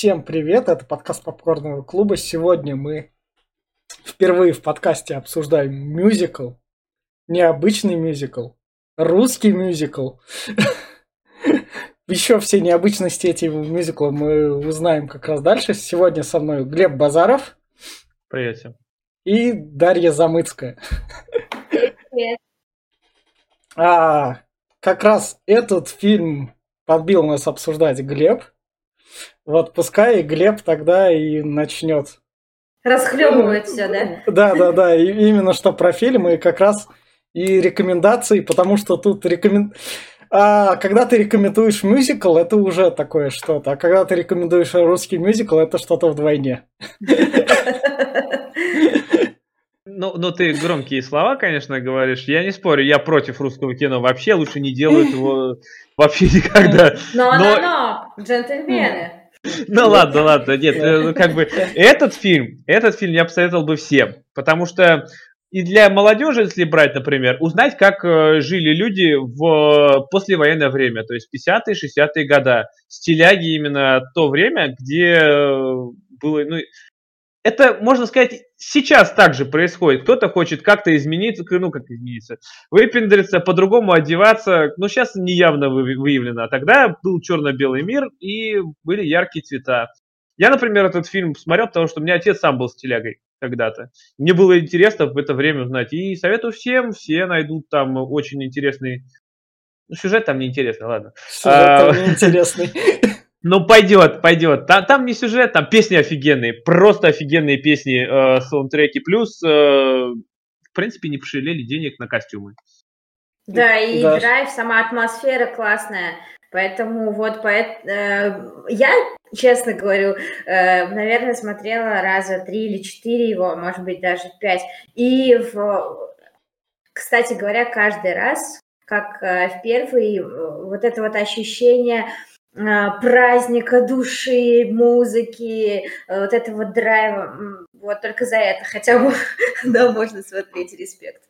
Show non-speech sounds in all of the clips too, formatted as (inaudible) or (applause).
Всем привет, это подкаст Попкорного клуба. Сегодня мы впервые в подкасте обсуждаем мюзикл, необычный мюзикл, русский мюзикл. (laughs) Еще все необычности этого мюзикла мы узнаем как раз дальше. Сегодня со мной Глеб Базаров. Привет всем. И Дарья Замыцкая. Привет. А, как раз этот фильм подбил нас обсуждать Глеб. Вот пускай Глеб тогда и начнет. Расхлебывает все, да? Да, да, да, и именно что про фильм, и как раз и рекомендации, потому что тут рекомен... А когда ты рекомендуешь мюзикл, это уже такое что-то. А когда ты рекомендуешь русский мюзикл, это что-то вдвойне. Ну, ну, ты громкие слова, конечно, говоришь. Я не спорю, я против русского кино. Вообще лучше не делают его вообще никогда. Но, но, но, джентльмены. Ну ладно, ладно, нет, э, как бы этот фильм, этот фильм я посоветовал бы всем, потому что и для молодежи, если брать, например, узнать, как э, жили люди в послевоенное время, то есть 50-е, 60-е года, стиляги именно то время, где э, было, ну, это, можно сказать, сейчас также происходит. Кто-то хочет как-то измениться, ну как измениться, выпендриться, по-другому одеваться. Но сейчас не явно выявлено. А тогда был черно-белый мир и были яркие цвета. Я, например, этот фильм смотрел, потому что у меня отец сам был стилягой когда-то. Мне было интересно в это время узнать. И советую всем, все найдут там очень интересный... Ну, сюжет там неинтересный, ладно. Сюжет там а, неинтересный. (laughs) Ну, пойдет, пойдет. Там, там не сюжет, там песни офигенные. Просто офигенные песни, э, саундтреки. Плюс, э, в принципе, не пожалели денег на костюмы. Да, и да. драйв, сама атмосфера классная. Поэтому вот поэт, э, я, честно говорю, э, наверное, смотрела раза три или четыре его, может быть, даже пять. И, в, кстати говоря, каждый раз, как э, в первый, э, вот это вот ощущение праздника души, музыки, э, вот этого драйва. Вот только за это хотя бы, (laughs) да, можно смотреть, респект.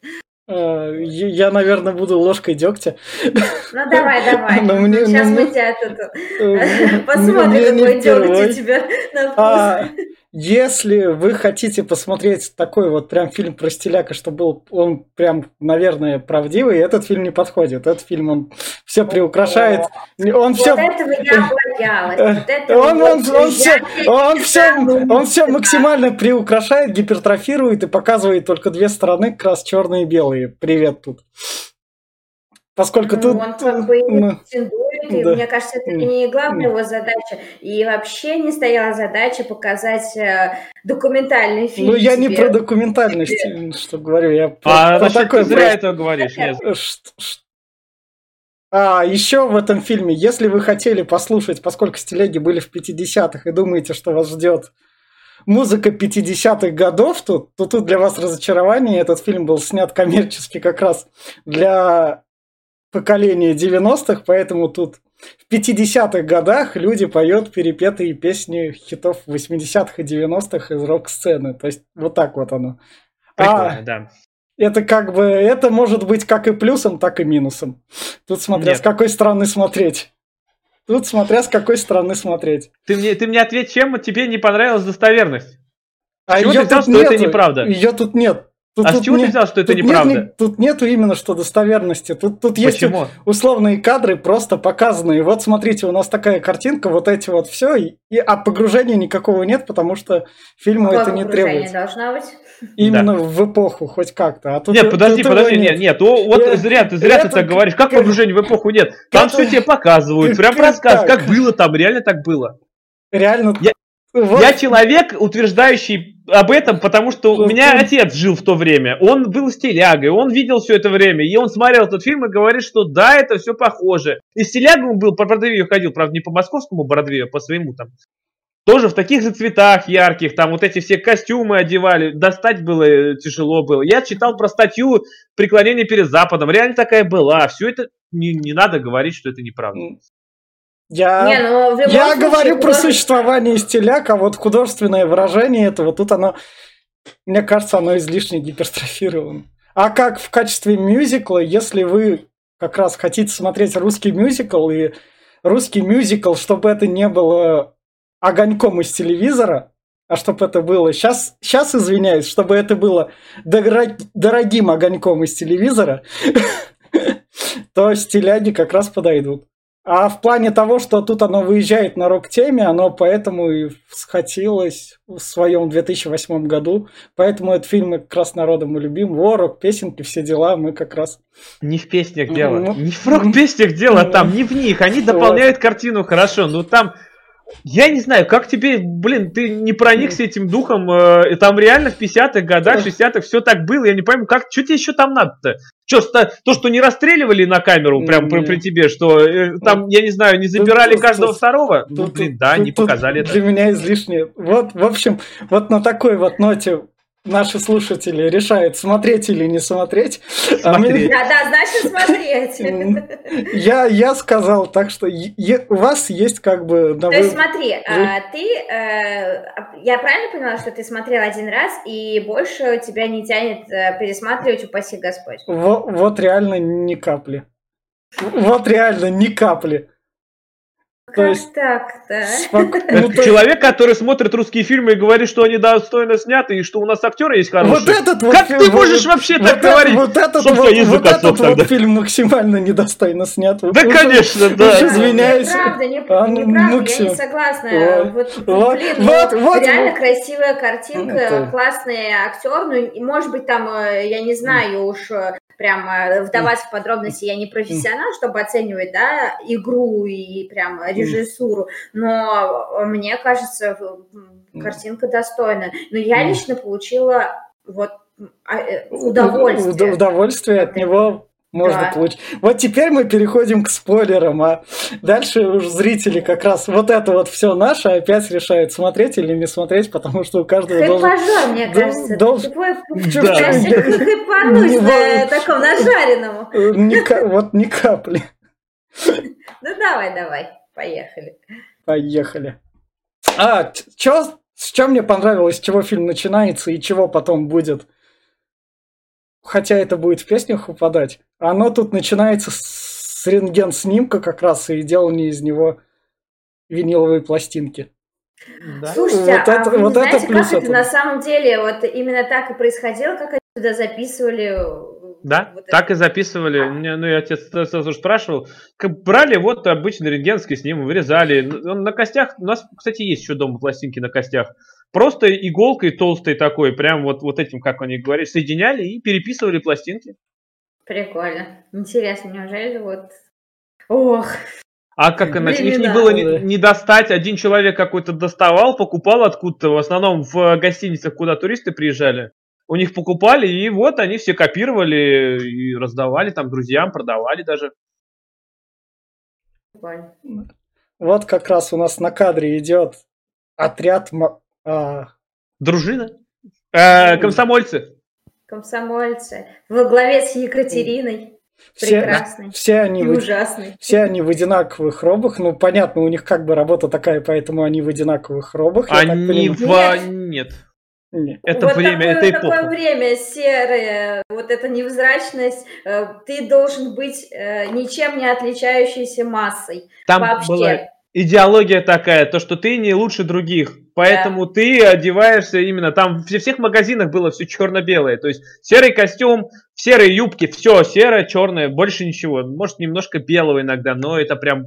А, я, наверное, буду ложкой дегтя. Ну давай, давай. (laughs) Но мне, Сейчас ну, мы тебя тут э, (laughs) (laughs) посмотрим, какой дегть у тебя на вкус. А, если вы хотите посмотреть такой вот прям фильм про стиляка, что был он прям, наверное, правдивый, этот фильм не подходит. Этот фильм он все приукрашает. Он вот все... этого я боялась. Вот этого он, он, он, все, он, все, он все максимально приукрашает, гипертрофирует и показывает только две стороны, как раз черные и белые. Привет тут. Поскольку ну, тут... Он как бы ну, и да. мне кажется, это не главная его задача. И вообще не стояла задача показать э, документальный фильм. Ну, я тебе. не про документальность, что говорю, я про, а, про такой... Ты зря это говоришь. Нет. А, еще в этом фильме, если вы хотели послушать, поскольку стилеги были в 50-х и думаете, что вас ждет музыка 50-х годов, то, то тут для вас разочарование. Этот фильм был снят коммерчески как раз для поколения 90-х, поэтому тут в 50-х годах люди поют перепетые песни хитов 80-х и 90-х из рок-сцены. То есть вот так вот оно. Прикольно, а, да. Это как бы, это может быть как и плюсом, так и минусом. Тут смотря Нет. с какой стороны смотреть. Тут смотря с какой стороны смотреть. Ты мне, ты мне ответь, чем тебе не понравилась достоверность? А Чего ты взял, что нету, это неправда? Ее тут нет. Тут, а тут с чего не, ты взял, что это неправда? Нет, тут нету именно что достоверности. Тут, тут есть условные кадры, просто показанные. Вот смотрите, у нас такая картинка, вот эти вот все, и, а погружения никакого нет, потому что фильму Какое это не требуется. должна быть? Именно да. в эпоху, хоть как-то. А тут, нет, подожди, тут подожди, нет, нет. О, вот это, зря, ты зря это, ты так говоришь. Как погружение в эпоху нет? (laughs) Там это, все тебе показывают, прям рассказ, как было там, реально так было. Реально. Я, вот. я человек, утверждающий об этом, потому что у меня отец жил в то время. Он был стилягой, он видел все это время. И он смотрел этот фильм и говорит, что да, это все похоже. И стилягой он был, по Бродвею ходил, правда, не по московскому Бродвею, а по своему там. Тоже в таких же цветах ярких, там вот эти все костюмы одевали, достать было э, тяжело было. Я читал про статью преклонения перед Западом, реально такая была. Все это не, не надо говорить, что это неправда. Я, не, ну, я случае, говорю про существование стиляк, а вот художественное выражение этого, тут оно, мне кажется, оно излишне гипертрофировано. А как в качестве мюзикла, если вы как раз хотите смотреть русский мюзикл, и русский мюзикл, чтобы это не было огоньком из телевизора, а чтобы это было, сейчас, сейчас извиняюсь, чтобы это было дорогим огоньком из телевизора, (laughs) то стиляги как раз подойдут. А в плане того, что тут оно выезжает на рок-теме, оно поэтому и схватилось в своем 2008 году. Поэтому этот фильм мы как раз народом и любим. Ворок, песенки, все дела мы как раз... Не в песнях дело. Ну, не в рок-песнях дело там, не в них. Они дополняют картину хорошо. Но там я не знаю, как тебе, блин, ты не проникся этим духом, э, там реально в 50-х годах, 60-х все так было, я не пойму, как, что тебе еще там надо-то? Что, то, что не расстреливали на камеру прям при, при тебе, что э, там, я не знаю, не забирали тут, каждого тут, второго? Ну, блин, да, тут, не показали это. Для меня излишне. Вот, в общем, вот на такой вот ноте наши слушатели решают, смотреть или не смотреть. смотреть. А мы... Да, да, значит (laughs) смотреть. Я, я сказал, так что е- у вас есть как бы... То есть смотри, а, ты, э, я правильно поняла, что ты смотрел один раз, и больше тебя не тянет э, пересматривать, упаси Господь? Вот, вот реально ни капли. Вот реально ни капли. То есть так-то? Спок... (laughs) Ну, Человек, который смотрит русские фильмы и говорит, что они достойно сняты, и что у нас актеры есть хорошие. Вот этот вот как фильм, ты можешь вот, вообще вот так это, говорить? Вот этот, вот, вот этот вот фильм максимально недостойно снят. Да, конечно, да. Извиняюсь. Неправда, неправда, неправда, я не согласна. Вот, вот, блин, ну, вот, вот, реально красивая картинка, это... классный актер, ну, может быть, там, э, я не знаю уж, прямо вдаваться в подробности, я не профессионал, чтобы оценивать, да, игру и прям режиссуру, но мне кажется, картинка достойная. Но я лично получила вот а, э, удовольствие. Удовольствие от него можно да. получить. Вот теперь мы переходим к спойлерам, а дальше уж зрители как раз вот это вот все наше опять решают, смотреть или не смотреть, потому что у каждого должен... Пожар, мне кажется. Должен... Ты да. хайпануть на таком нажаренному. Вот ни капли. (laughs) Ну давай, давай, поехали. Поехали. А, чё, с чем мне понравилось, с чего фильм начинается и чего потом будет? Хотя это будет в песнях упадать, оно тут начинается с рентген-снимка как раз и делание из него виниловые пластинки. Да? Слушайте, вот а это, вы вот знаете, это плюс как это на самом деле вот именно так и происходило, как они туда записывали? Да, вот так это? и записывали. А. Ну, я тебя сразу спрашивал. Как брали вот обычный рентгенский снимок, вырезали. Он на костях, у нас, кстати, есть еще дома пластинки на костях. Просто иголкой толстой такой, прям вот, вот этим, как они говорят, соединяли и переписывали пластинки. Прикольно. Интересно, неужели вот... Ох, а как иначе? Их не было не, не достать. Один человек какой-то доставал, покупал откуда-то. В основном в гостиницах, куда туристы приезжали. У них покупали, и вот они все копировали и раздавали там друзьям, продавали даже. Вот как раз у нас на кадре идет отряд а... Дружина? А, комсомольцы. Комсомольцы. Во главе с Екатериной. Все, Прекрасный. Все они, и в, ужасный. Все они в одинаковых робах. Ну, понятно, у них как бы работа такая, поэтому они в одинаковых робах. Они в... Нет. Нет. Нет. Это вот время, такое, это эпоха. такое время серое, вот эта невзрачность, э, ты должен быть э, ничем не отличающейся массой. Там вообще. была идеология такая, то, что ты не лучше других. Поэтому да. ты одеваешься именно там, в всех магазинах было все черно-белое. То есть серый костюм, серые юбки, все серое, черное, больше ничего. Может, немножко белого иногда, но это прям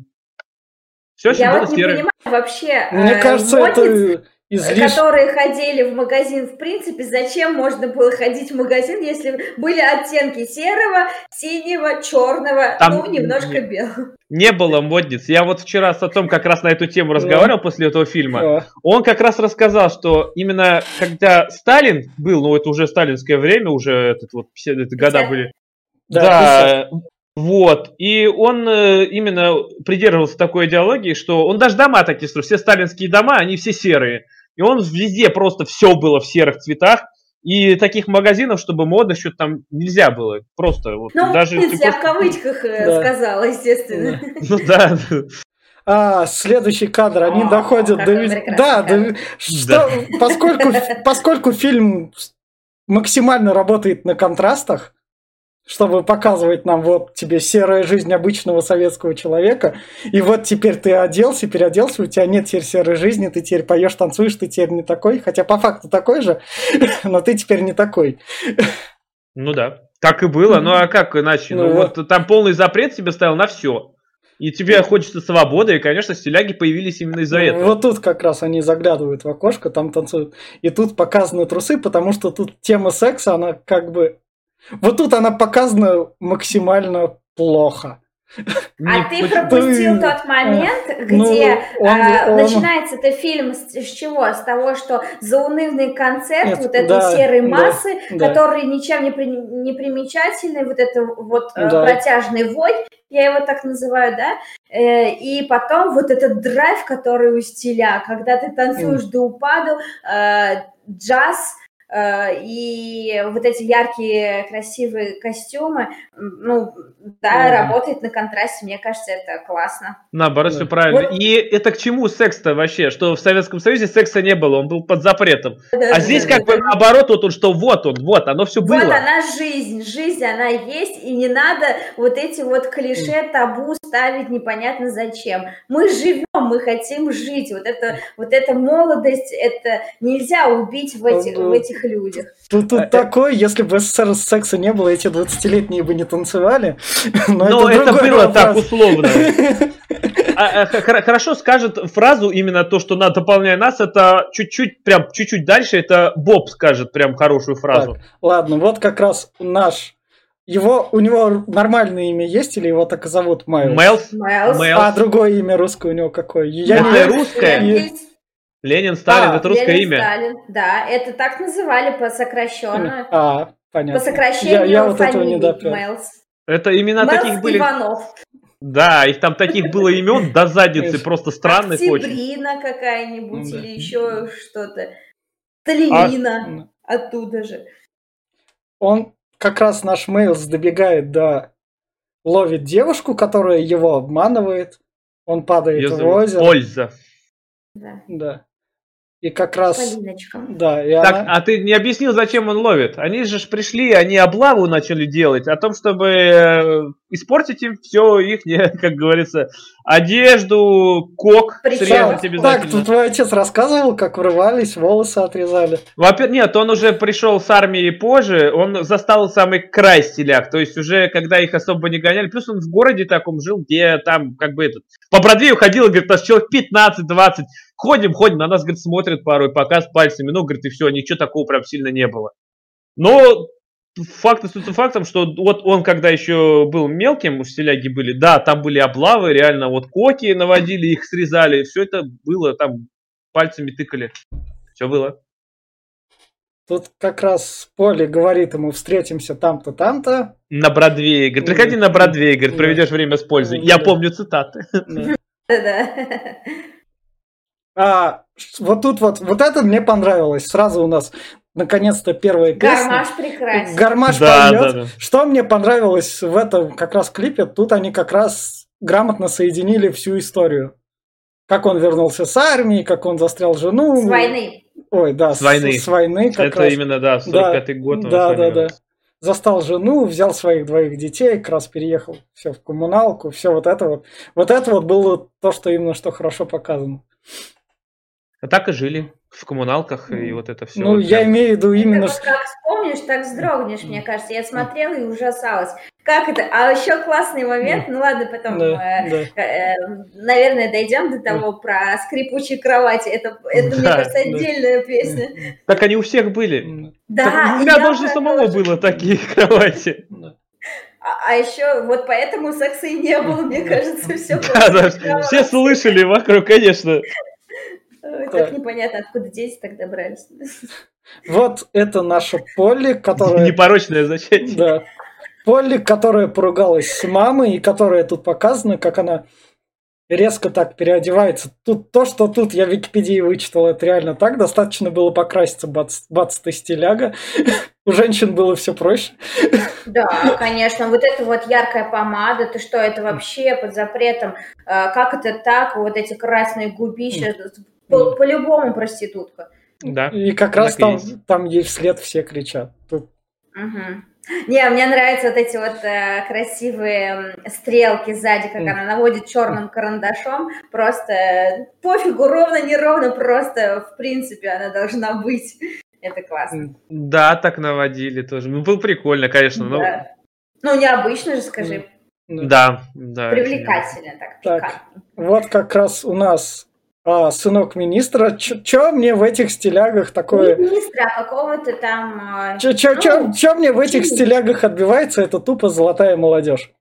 все, Я вот не серое. понимаю вообще. Мне э, кажется, модниц... это излиш... которые ходили в магазин, в принципе, зачем можно было ходить в магазин, если были оттенки серого, синего, черного, Там ну, немножко белого. Не было модниц. Я вот вчера с отцом как раз на эту тему разговаривал после этого фильма. Он как раз рассказал, что именно когда Сталин был, ну это уже сталинское время, уже этот вот 50 года были. Да, да вот. И он э, именно придерживался такой идеологии, что он даже дома такие строил. Все сталинские дома, они все серые. И он везде просто все было в серых цветах. И таких магазинов, чтобы мода что-то там нельзя было. Просто вот ну, даже... я просто... в кавычках э, да. сказала, естественно. (laughs) Ну да. А, следующий кадр, они О, доходят до... Да, до... Что... Да. Поскольку, поскольку фильм максимально работает на контрастах, чтобы показывать нам, вот тебе серая жизнь обычного советского человека, и вот теперь ты оделся, переоделся, у тебя нет теперь серой жизни, ты теперь поешь, танцуешь, ты теперь не такой, хотя по факту такой же, (laughs) но ты теперь не такой. Ну да, так и было, ну а как иначе? Ну, ну вот там полный запрет себе ставил на все. И тебе хочется свободы, и, конечно, стиляги появились именно из-за ну, этого. Вот тут как раз они заглядывают в окошко, там танцуют. И тут показаны трусы, потому что тут тема секса, она как бы вот тут она показана максимально плохо. А ты пропустил тот момент, ну, где ну, он, а, он... начинается это фильм с, с чего? С того, что заунывный концерт Нет, вот этой да, серой массы, да, который да. ничем не, при, не примечательный, вот это вот э, да. протяжный вой, я его так называю, да, э, и потом вот этот драйв, который у стиля, когда ты танцуешь mm. до упаду, э, джаз, и вот эти яркие, красивые костюмы, ну, да, mm. работает на контрасте, мне кажется, это классно. Наоборот, все правильно. Вот. И это к чему секс-то вообще? Что в Советском Союзе секса не было, он был под запретом. Да, а да, здесь да, как да, бы да. наоборот, вот он, что вот он, вот, оно все было. Вот она жизнь, жизнь она есть, и не надо вот эти вот клише, табу ставить непонятно зачем. Мы живем, мы хотим жить, вот это, вот эта молодость, это нельзя убить в этих, в этих этих людях. Тут, тут а, такой, если бы СССР секса не было, эти 20-летние бы не танцевали. (laughs) Но, но это, это было вопрос. так условно. (laughs) А, а, хорошо скажет фразу именно то, что на дополняя нас, это чуть-чуть, прям чуть-чуть дальше, это Боб скажет прям хорошую фразу. Так, ладно, вот как раз наш его, у него нормальное имя есть или его так и зовут Майлз? Майлз. А другое имя русское у него какое? Я это не... русское? Ленин, Сталин, а, это русское Ленин, имя. Сталин, да, это так называли по сокращенно. А, понятно. По сокращению я, я вот этого не Мэлс. Это имена Мэлс таких были. Иванов. Да, их там таких было имен до задницы, просто странных очень. Октябрина какая-нибудь или еще что-то. А, оттуда же. Он как раз наш Мейлс добегает до ловит девушку, которая его обманывает. Он падает в озеро. Польза. Да. Да. И как раз... Да, и так, она... а ты не объяснил, зачем он ловит? Они же пришли, они облаву начали делать о том, чтобы э, испортить им все их, (laughs) как говорится, одежду, кок Причем, срезать обязательно. Так, тут твой отец рассказывал, как врывались, волосы отрезали. Во-первых, нет, он уже пришел с армии позже, он застал самый край стиляк, то есть уже когда их особо не гоняли, плюс он в городе таком жил, где там как бы этот, по Бродвею ходил, говорит, нас человек 15-20, ходим, ходим, на нас, говорит, смотрят порой, показ пальцами, ну, говорит, и все, ничего такого прям сильно не было. Но факт остается фактом, что вот он, когда еще был мелким, у стиляги были, да, там были облавы, реально вот коки наводили, их срезали, все это было, там пальцами тыкали, все было. Тут как раз Поле говорит ему, встретимся там-то, там-то. На Бродвее. Говорит, приходи на Бродвее, говорит, проведешь время с пользой. Я помню цитаты. (laughs) Да. А, вот тут вот, вот это мне понравилось. Сразу у нас наконец-то первая песня. Гармаш прекрасен. Гармаш да, поет. Да, да. Что мне понравилось в этом как раз клипе, тут они как раз грамотно соединили всю историю. Как он вернулся с армии, как он застрял жену. С войны. Ой, да, с, с войны. С войны как Это раз. именно, да, 45-й да, год. Да, да, да. Застал жену, взял своих двоих детей, как раз переехал все в коммуналку, все вот это вот. Вот это вот было то, что именно что хорошо показано. А так и жили в коммуналках и вот это все. Ну, вот я имею в виду именно... Это как вспомнишь, так вздрогнешь, мне кажется. Я смотрела и ужасалась. Как это? А еще классный момент, ну ладно, потом, да, э, да. Э, наверное, дойдем до того про скрипучие кровати. Это, это да, мне кажется, отдельная да. песня. Так они у всех были. Да. Так, у меня даже самого тоже. было такие кровати. А, а еще вот поэтому секса и не было, мне кажется, все. Да, да, все слышали вокруг, конечно. Так непонятно, откуда дети тогда брались. Вот это наша Полли, которая... (laughs) Непорочное зачатие. Да. Полли, которая поругалась с мамой, и которая тут показана, как она резко так переодевается. Тут то, что тут я в Википедии вычитал, это реально так. Достаточно было покраситься, бац, бац ты стиляга. (laughs) У женщин было все проще. Да, конечно. Вот эта вот яркая помада, ты что, это вообще под запретом? А, как это так? Вот эти красные губища, по- по-любому проститутка. Да. И как раз там, там ей вслед все кричат. Тут... Угу. Не, мне нравятся вот эти вот э, красивые стрелки сзади, как mm. она наводит черным карандашом. Просто э, пофигу, ровно, неровно, просто в принципе она должна быть. Это классно. Да, так наводили тоже. Ну, было прикольно, конечно. Да. Ну, необычно же, скажи. Да, да. Привлекательно так, так Вот как раз у нас а, сынок министра. Чё мне в этих стилягах такое... Министра, а какого-то там... Чё, чё, ну, мне в этих стилягах отбивается, это тупо золотая молодежь.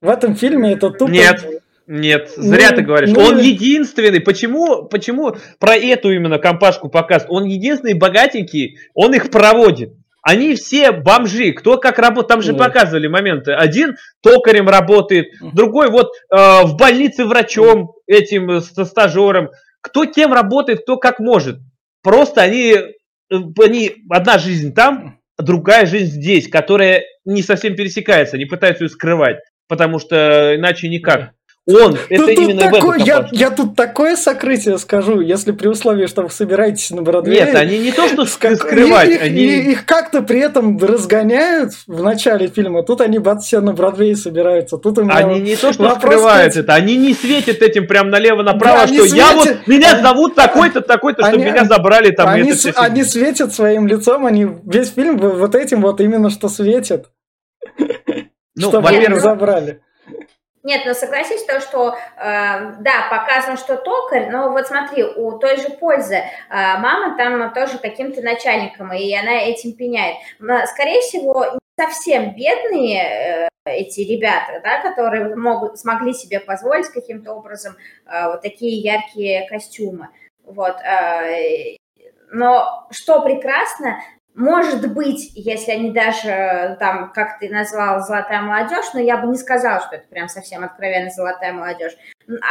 В этом фильме это тупо... Нет, нет, зря ну, ты говоришь. Ну, он единственный. Почему, почему про эту именно компашку показывают? Он единственный богатенький, он их проводит. Они все бомжи, кто как работает, там же да. показывали моменты. Один токарем работает, другой вот э, в больнице врачом, этим э, стажером. Кто кем работает, кто как может. Просто они, э, они одна жизнь там, другая жизнь здесь, которая не совсем пересекается, они пытаются ее скрывать, потому что иначе никак. Он, это тут именно такой, в я, я тут такое сокрытие скажу, если при условии, что вы собираетесь на Бродвее. Нет, они не то, что скрывать, их, они... Их как-то при этом разгоняют в начале фильма, тут они бац, все на Бродвее собираются. Тут у меня они не то, что скрывают это, они не светят этим прям налево-направо, да, что светят, я вот, меня они, зовут такой-то, такой-то, чтобы меня забрали там. Они, с, они светят своим лицом, они весь фильм вот этим вот именно что светят. Ну, чтобы их забрали. Нет, но согласись, то, что, э, да, показано, что токарь, но вот смотри, у той же пользы э, мама там тоже каким-то начальником, и она этим пеняет. Скорее всего, совсем бедные э, эти ребята, да, которые могут, смогли себе позволить каким-то образом э, вот такие яркие костюмы. Вот, э, но что прекрасно, может быть, если они даже э, там, как ты назвал, золотая молодежь, но я бы не сказала, что это прям совсем откровенно золотая молодежь.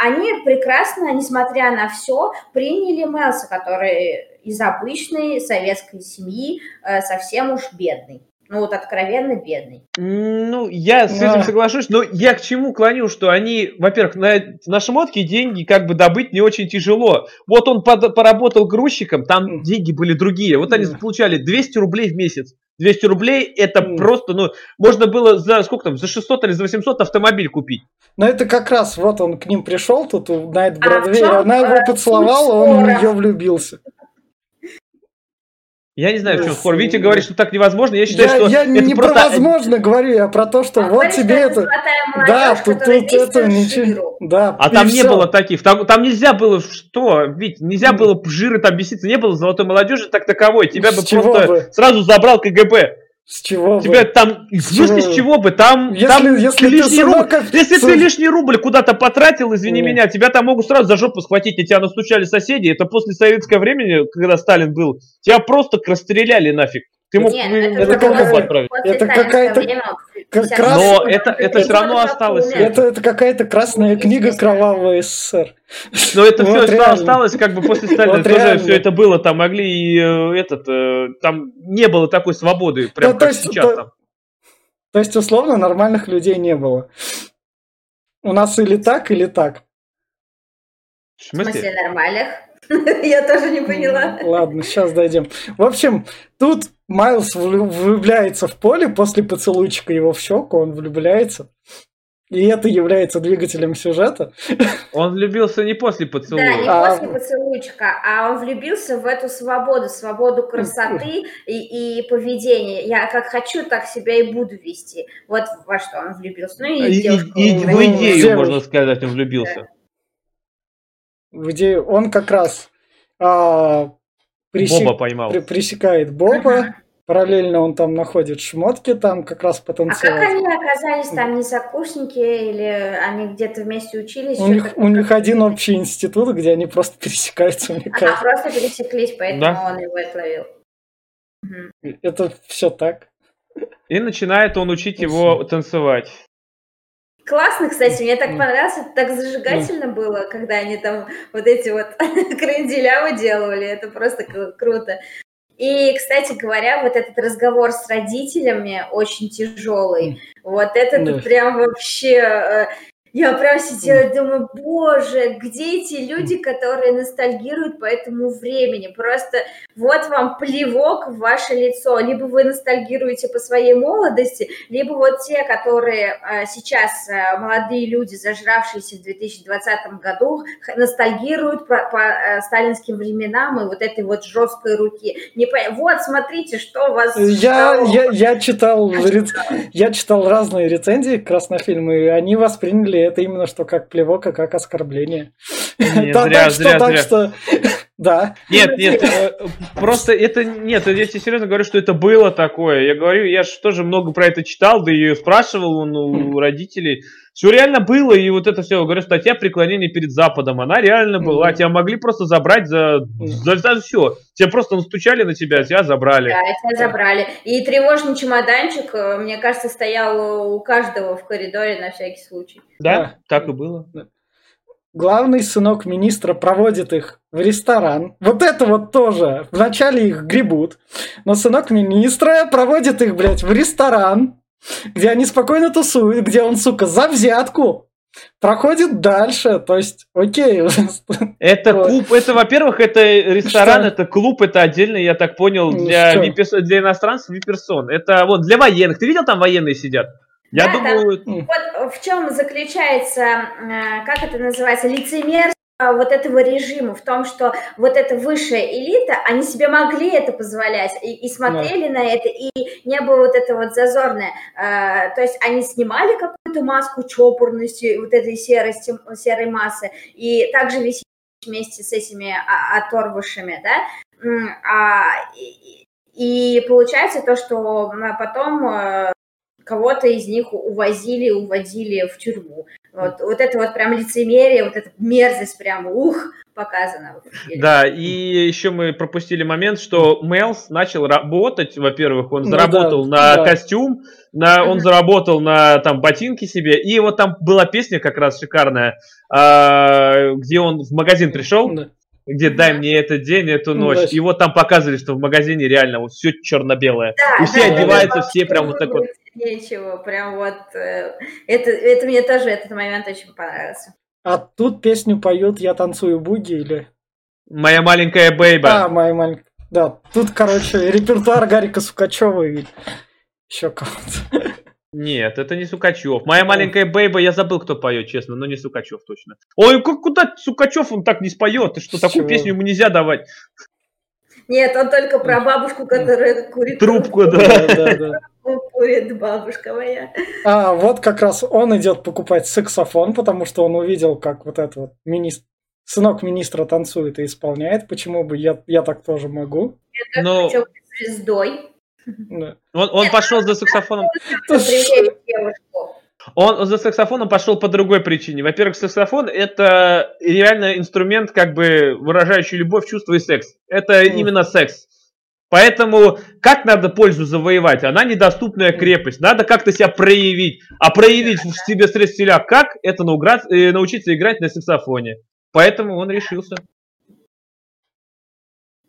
Они прекрасно, несмотря на все, приняли Мелса, который из обычной советской семьи э, совсем уж бедный. Ну вот откровенно бедный. Ну, я с этим соглашусь, но я к чему клоню, что они, во-первых, на, на шмотке деньги как бы добыть не очень тяжело. Вот он под, поработал грузчиком, там деньги были другие. Вот они получали 200 рублей в месяц. 200 рублей это mm. просто, ну, можно было за сколько там, за 600 или за 800 автомобиль купить. Но это как раз, вот он к ним пришел тут на этот Бродвей, а она его поцеловала, он в нее влюбился. Я не знаю, в чем спор. Витя говорит, что так невозможно. Я считаю, я, что я это не просто... про возможно говорю, а про то, что а вот тебе это... Да, тут, тут это ничего... Да, а там все. не было таких. Там, там нельзя было что? Ведь нельзя было жиры там беситься. Не было золотой молодежи так таковой. Тебя С бы просто бы? сразу забрал КГБ. С чего Тебя бы? там, в смысле, с чего бы? Там, если, там если, лишний рубль, как... если ты лишний рубль куда-то потратил, извини Нет. меня, тебя там могут сразу за жопу схватить, и тебя настучали соседи. Это после советского времени, когда Сталин был, тебя просто расстреляли нафиг. Ты мог Нет, это, это, отправить. это какая-то как крас... Но это, это все равно осталось. Это, это какая-то красная книга кровавого СССР. Но это вот все, реально. осталось как бы после Сталина вот тоже реально. все это было, там могли и э, этот, э, там не было такой свободы, прям да, как есть, сейчас то, там. То есть, условно, нормальных людей не было. У нас или так, или так. В смысле? В смысле нормальных? (laughs) Я тоже не поняла. Ладно, сейчас дойдем. В общем, тут Майлз влюбляется в поле после поцелуйчика его в щеку, он влюбляется. И это является двигателем сюжета. Он влюбился не после поцелуя. Да, не а... после поцелуйчика, а он влюбился в эту свободу, свободу красоты и, и поведения. Я как хочу, так себя и буду вести. Вот во что он влюбился. Ну и, и, и, и в идею, можно сказать, он влюбился. Да где он как раз а, пресек... Боба поймал. При, пресекает Боба. Параллельно он там находит шмотки, там как раз потанцевать. А как они оказались там, не сокурсники, или они где-то вместе учились? У них, у них один общий институт, где они просто (laughs) пересекаются, мне а, кажется. просто пересеклись, поэтому да? он его отловил. Это все так. И начинает он учить его танцевать. Классно, кстати, мне так понравилось, это так зажигательно было, когда они там вот эти вот (laughs) кренделя выделывали, это просто круто. И, кстати говоря, вот этот разговор с родителями очень тяжелый. Вот это прям вообще... Э, Я прям сидела и думаю, боже, где эти люди, которые ностальгируют по этому времени? Просто вот вам плевок в ваше лицо. Либо вы ностальгируете по своей молодости, либо вот те, которые а, сейчас а, молодые люди, зажравшиеся в 2020 году, ностальгируют по, по а, сталинским временам и вот этой вот жесткой руки. Не по... Вот, смотрите, что у вас... Я, я, я, читал, я читал разные рецензии как раз на и они восприняли это именно что как плевок, а как оскорбление. Нет, (laughs) так, зря, так зря, что, так что, да. Нет, нет, э, просто это, нет, я тебе серьезно говорю, что это было такое. Я говорю, я же тоже много про это читал, да и спрашивал он у родителей. Все реально было, и вот это все, говорю, статья преклонения перед Западом, она реально была. Тебя могли просто забрать за, за, за все. Тебя просто настучали на тебя, тебя забрали. Да, тебя забрали. И тревожный чемоданчик, э, мне кажется, стоял у каждого в коридоре на всякий случай. Да, да. так и было. Главный сынок министра проводит их в ресторан. Вот это вот тоже. Вначале их гребут. Но сынок министра проводит их, блядь, в ресторан где они спокойно тусуют, где он, сука, за взятку проходит дальше, то есть, окей. Это клуб, это, во-первых, это ресторан, что? это клуб, это отдельно, я так понял, ну, для, для иностранцев виперсон. Это вот для военных. Ты видел, там военные сидят? Я да, думаю... Там, вот в чем заключается, э, как это называется, лицемерство вот этого режима, в том, что вот эта высшая элита, они себе могли это позволять и, и смотрели да. на это, и не было вот это вот зазорное. А, то есть они снимали какую-то маску чопорности, вот этой серости, серой массы, и также висели вместе с этими оторвышами, да, а, и, и получается то, что потом а, кого-то из них увозили, уводили в тюрьму. Вот, вот это вот прям лицемерие, вот эта мерзость прям, ух, показано. Да, и еще мы пропустили момент, что Мелс начал работать, во-первых, он ну, заработал да, на да. костюм, на, он заработал на там ботинки себе, и вот там была песня как раз шикарная, а, где он в магазин пришел, да где дай мне этот день, эту ну, ночь. И вот там показывали, что в магазине реально вот все черно-белое. Да, и все да, одеваются, все прям вот так вот. Нечего, прям вот. Э, это, это мне тоже этот момент очень понравился. А тут песню поют «Я танцую буги» или... «Моя маленькая бейба». А, «Моя маленькая». Да, тут, короче, репертуар Гарика Сукачева и еще кого-то. Нет, это не Сукачев. Моя маленькая бейба, я забыл, кто поет, честно, но не Сукачев точно. Ой, как, куда Сукачев он так не споет? Ты что, такую песню ему нельзя давать? Нет, он только про бабушку, которая курит трубку. Да. да, да. (laughs) Курит бабушка моя. А вот как раз он идет покупать саксофон, потому что он увидел, как вот этот вот министр, сынок министра танцует и исполняет. Почему бы я, я так тоже могу? Я Но... хочу быть звездой. Да. Он, он пошел за саксофоном. Он за саксофоном пошел по другой причине. Во-первых, саксофон это реально инструмент, как бы выражающий любовь, чувство и секс. Это mm. именно секс. Поэтому как надо пользу завоевать? Она недоступная крепость. Надо как-то себя проявить. А проявить в себе средств как? Это э, научиться играть на саксофоне. Поэтому он решился.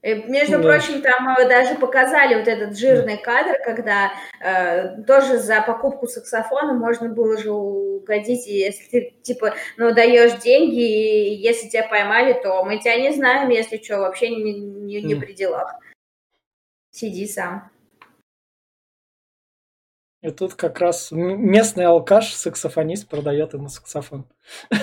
Между да. прочим, там э, даже показали вот этот жирный кадр, когда э, тоже за покупку саксофона можно было же угодить, если ты, типа, ну, даешь деньги, и если тебя поймали, то мы тебя не знаем, если что, вообще не, не, не при делах. Сиди сам. И тут как раз местный алкаш, саксофонист, продает ему саксофон.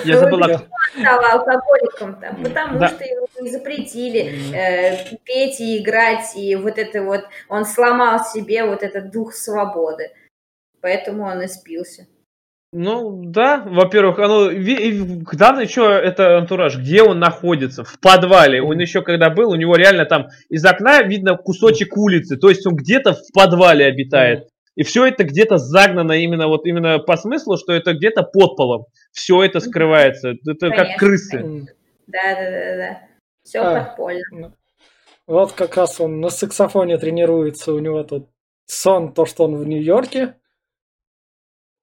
Я (laughs) забыл. Он стал алкоголиком там, потому да. что ему запретили э, петь и играть, и вот это вот, он сломал себе вот этот дух свободы. Поэтому он и спился. Ну, да, во-первых, оно, главное, что это антураж, где он находится, в подвале. Он еще когда был, у него реально там из окна видно кусочек улицы, то есть он где-то в подвале обитает. И все это где-то загнано именно вот именно по смыслу, что это где-то под полом. Все это скрывается. Это Конечно. как крысы. Да, да, да, да. Все а, подпольно. Ну, вот как раз он на саксофоне тренируется, у него тут сон, то, что он в Нью-Йорке.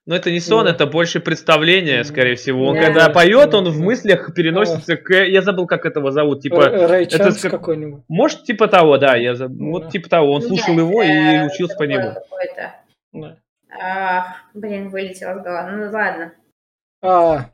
Но это не сон, да. это больше представление, скорее всего. Он да, когда да, поет, он в мыслях переносится к... Я забыл, как этого зовут. Типа, Рэй это как... какой-нибудь. Может, типа того, да. Я заб... да. Вот типа того. Он слушал Нет, его и учился по нему. Да. Ах, блин, вылетело с головы. Ну ладно. А,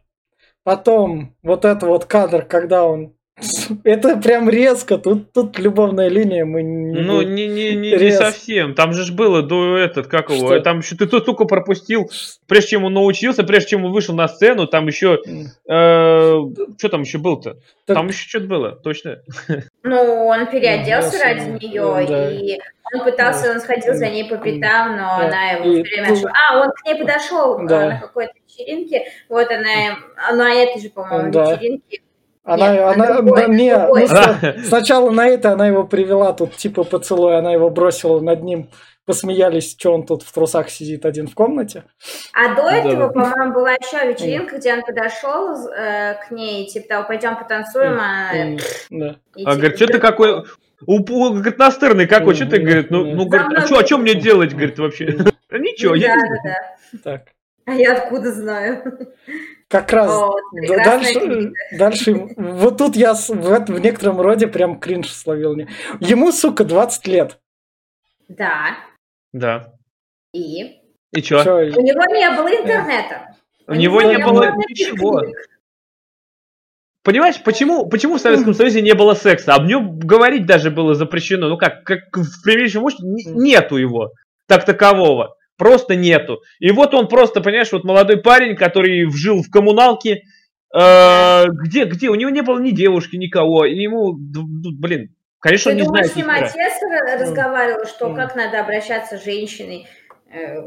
потом вот это вот кадр, когда он (laughs) это прям резко. Тут, тут любовная линия. Мы не, ну, не, не, не, не совсем. Там же ж было до этот, как его. Что? Там еще ты тут только пропустил, прежде чем он научился, прежде чем он вышел на сцену, там еще. Э, что там еще был-то? Так... Там еще что-то было, точно. (laughs) Ну, он переоделся ради нее, да. и он пытался, он сходил за ней по пятам, но да. она его и... все время нашла. А, он к ней подошел да. Э, на какой-то вечеринке. Вот она, на этой же, по-моему, да. вечеринке она, Нет, она, другой, не, другой. Ну, сначала на это она его привела, тут типа поцелуй, она его бросила над ним, посмеялись, что он тут в трусах сидит один в комнате. А до этого, по-моему, была еще вечеринка, где он подошел э, к ней, типа, того, пойдем потанцуем, а... Да. И, а говорит, что ты какой... У, говорит, настырный какой, что ты, говорит, ну, ну говорит, а что, а что мне делать, говорит, вообще? (laughs) Ничего, я не знаю. Так. А я откуда знаю? (laughs) Как раз О, дальше, дальше, вот тут я в, в некотором роде прям кринж словил. Ему, сука, 20 лет. Да. Да. И? И чё? чё? У него не было интернета. У, У него, него не было ничего. Понимаешь, почему, почему в Советском Союзе не было секса? Об нем говорить даже было запрещено. Ну как, как в прямейшем нету его, так такового. Просто нету. И вот он просто, понимаешь, вот молодой парень, который жил в коммуналке, э, где, где, у него не было ни девушки, никого, и ему, блин, конечно, Ты он не думаешь, знает. С ним отец разговаривал, что как надо обращаться с женщиной? Э,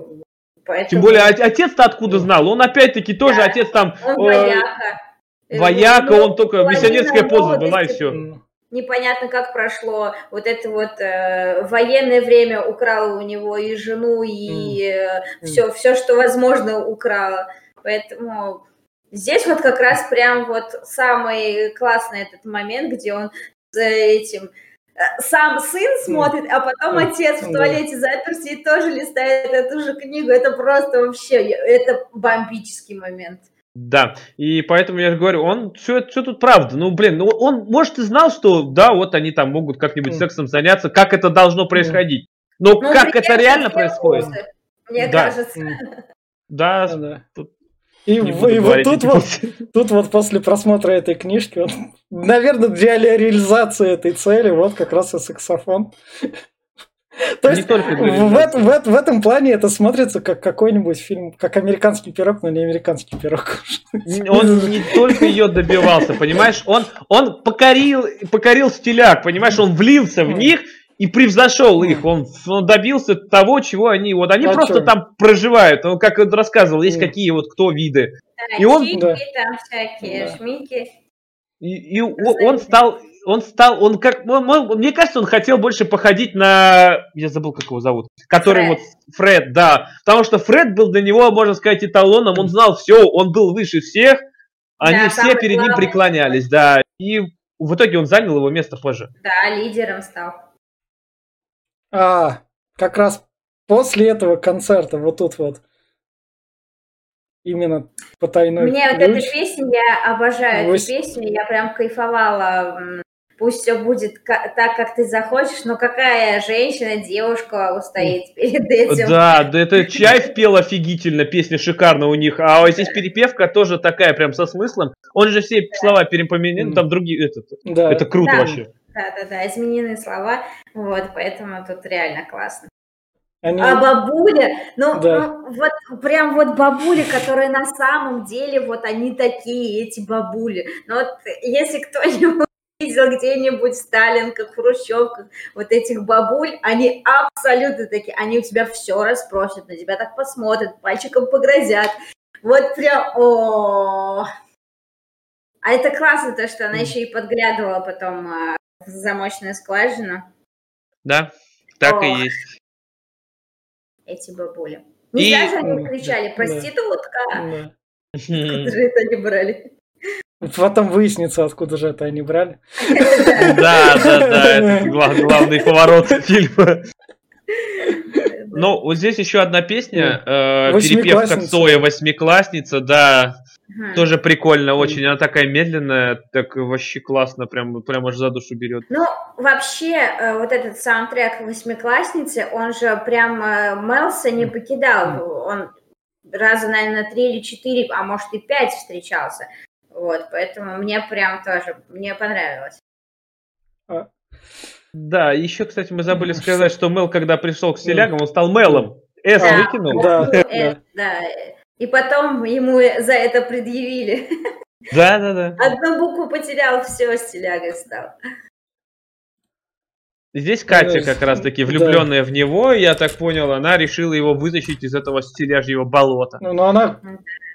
поэтому... Тем более отец-то откуда знал? Он опять-таки тоже да. отец там... Он э, вояка. Вояка, он только миссионерская поза была и все непонятно как прошло, вот это вот э, военное время украло у него и жену, и э, все, все, что возможно, украло. Поэтому здесь вот как раз прям вот самый классный этот момент, где он за этим э, сам сын смотрит, а потом отец в туалете заперся и тоже листает эту же книгу. Это просто вообще, это бомбический момент. Да, и поэтому я же говорю, он все, все тут правда. Ну, блин, ну он, может, и знал, что да, вот они там могут как-нибудь сексом заняться, как это должно происходить. Но ну, как это реально происходит? Мне да. кажется. Да, да. Тут и, в, и вот тут вот, (laughs) тут вот после просмотра этой книжки, вот, (laughs) наверное, для реализации этой цели, вот как раз и саксофон. То есть в, в, в этом плане это смотрится как какой-нибудь фильм, как американский пирог, но не американский пирог. Он не только ее добивался, понимаешь? Он, он покорил, покорил стиляк, понимаешь? Он влился в них и превзошел их. Он, он добился того, чего они... Вот они а просто что? там проживают. Он, как он рассказывал, есть какие вот кто виды. Да, и он... Да. там всякие, да. шмики. И, и он стал он стал, он как, он, он, мне кажется, он хотел больше походить на, я забыл, как его зовут, который Фред. вот Фред, да, потому что Фред был для него, можно сказать, эталоном, он знал все, он был выше всех, они да, все перед главный. ним преклонялись, да, и в итоге он занял его место позже. Да, лидером стал. А, как раз после этого концерта, вот тут вот, именно потайной Мне ключ. вот эта песня, я обожаю Вы... эту песню, я прям кайфовала пусть все будет так, как ты захочешь, но какая женщина, девушка устоит перед этим? Да, да это Чайф пел офигительно, песня шикарная у них, а здесь перепевка тоже такая прям со смыслом. Он же все слова перепоменял, там другие, это, да. это круто да. вообще. Да, да, да, измененные слова, вот, поэтому тут реально классно. Они... А бабуля, ну, да. ну вот прям вот бабули, которые на самом деле вот они такие, эти бабули. Но вот если кто-нибудь видел где-нибудь в Сталинках, Хрущевках, вот этих бабуль, они абсолютно такие, они у тебя все расспросят, на тебя так посмотрят, пальчиком погрозят. Вот прям, о А это классно, то, что она еще и подглядывала потом а, в замочную скважину. Да, так О, и есть. Эти бабули. Не и... зря они кричали, проститутка. Да. Откуда (laughs) же это они брали? Потом выяснится, откуда же это они брали. (laughs) Да, да, да, это (laughs) главный поворот фильма. Ну, вот здесь еще одна песня, э, перепевка Цоя «Восьмиклассница», да, тоже прикольно очень, она такая медленная, так вообще классно, прям, прям аж за душу берет. Ну, вообще, э, вот этот саундтрек «Восьмиклассницы», он же прям э, Мелса не покидал, он раза, наверное, три или четыре, а может и пять встречался. Вот, поэтому мне прям тоже, мне понравилось. А. Да, еще, кстати, мы забыли сказать, что Мел, когда пришел к стилягам, он стал Мелом. С да, выкинул. Да, э, да. И потом ему за это предъявили. (laughs) Да, да, да. Одну букву потерял, все, стилягой стал. Здесь Катя как раз-таки влюбленная да. в него, я так понял, она решила его вытащить из этого стиляжьего болота. Ну, но она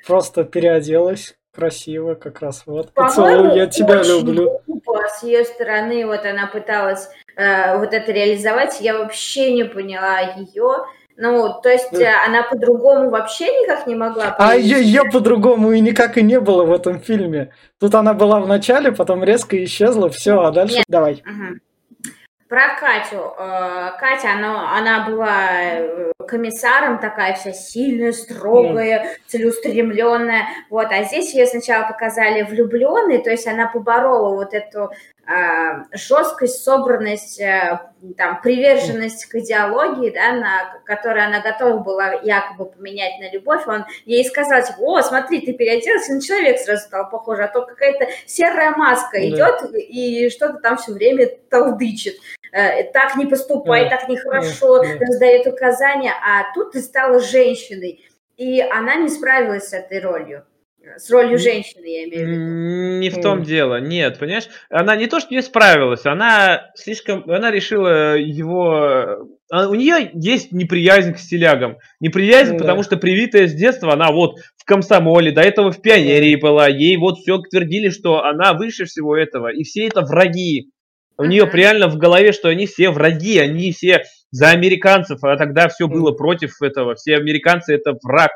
просто переоделась красиво, как раз вот. Поцелуй, я тебя люблю. Глупо с ее стороны, вот она пыталась э, вот это реализовать, я вообще не поняла ее. Ну, то есть э, она по-другому вообще никак не могла. А ее, ее по-другому и никак и не было в этом фильме. Тут она была в начале, потом резко исчезла, все, а дальше Нет. давай. Угу. Про Катю. Э, Катя, она, она была э, комиссаром такая вся сильная, строгая, mm. целеустремленная. Вот, а здесь ее сначала показали влюбленной, то есть она поборола вот эту э, жесткость, собранность, э, там, приверженность к идеологии, да, на которой она готова была якобы поменять на любовь. Он ей сказал, типа, о, смотри, ты переоделась, на человек сразу стал похож, а то какая-то серая маска да. идет и что-то там все время толдычит. Э, так не поступай, так нехорошо, раздает указания, а тут ты стала женщиной, и она не справилась с этой ролью с ролью женщины, я имею в виду. Не в том дело, нет, понимаешь? Она не то, что не справилась, она слишком, она решила его... А, у нее есть неприязнь к стилягам. Неприязнь, да. потому что привитая с детства, она вот в комсомоле, до этого в пионерии была, ей вот все твердили, что она выше всего этого, и все это враги. У нее реально в голове, что они все враги, они все за американцев, а тогда все было против этого. Все американцы это враг.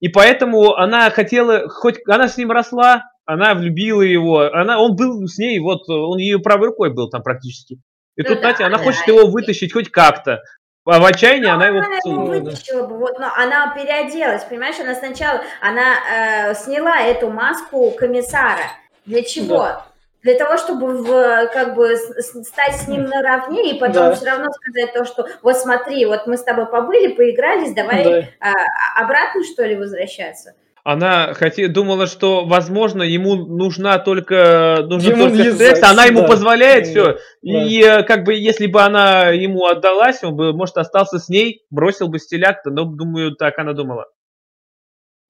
И поэтому она хотела, хоть она с ним росла, она влюбила его, она, он был с ней, вот он ее правой рукой был там практически. И ну, тут, да, Натя, она да, хочет да. его вытащить хоть как-то. А в отчаянии ну, она его поцелует. Она вытащила бы, вот, но она переоделась, понимаешь, она сначала, она э, сняла эту маску комиссара. Для чего? Да для того, чтобы в, как бы стать с ним наравне и потом да. все равно сказать то, что вот смотри, вот мы с тобой побыли, поигрались, давай да. а, обратно что ли возвращаться. Она хотела, думала, что, возможно, ему нужна только, нужен ему только секс, она ему да. позволяет да. все. Да. И как бы, если бы она ему отдалась, он бы, может, остался с ней, бросил бы стиляк-то, но, думаю, так она думала.